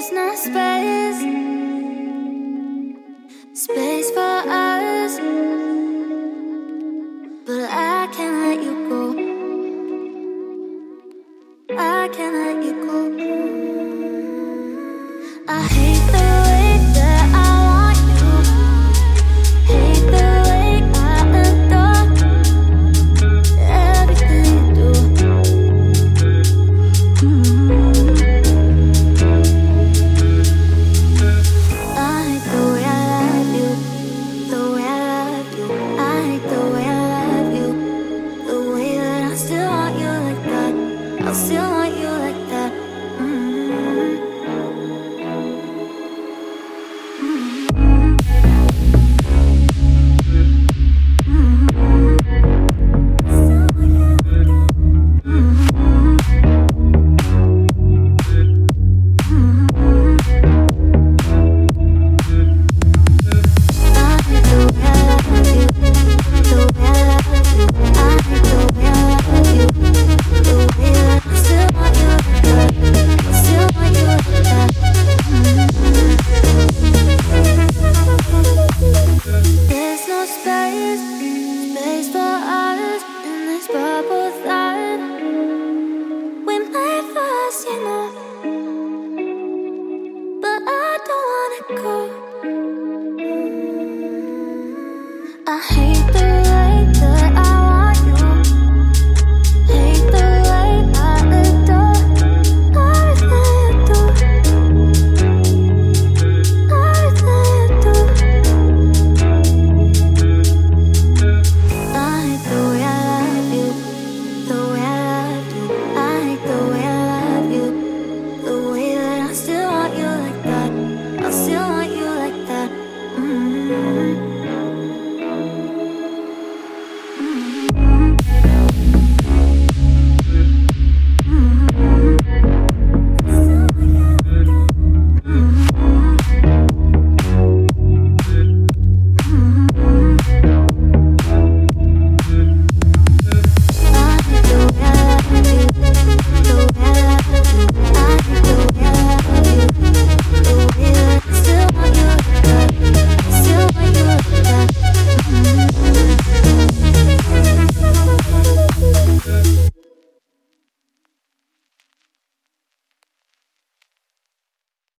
bubble that we made for us, seu know.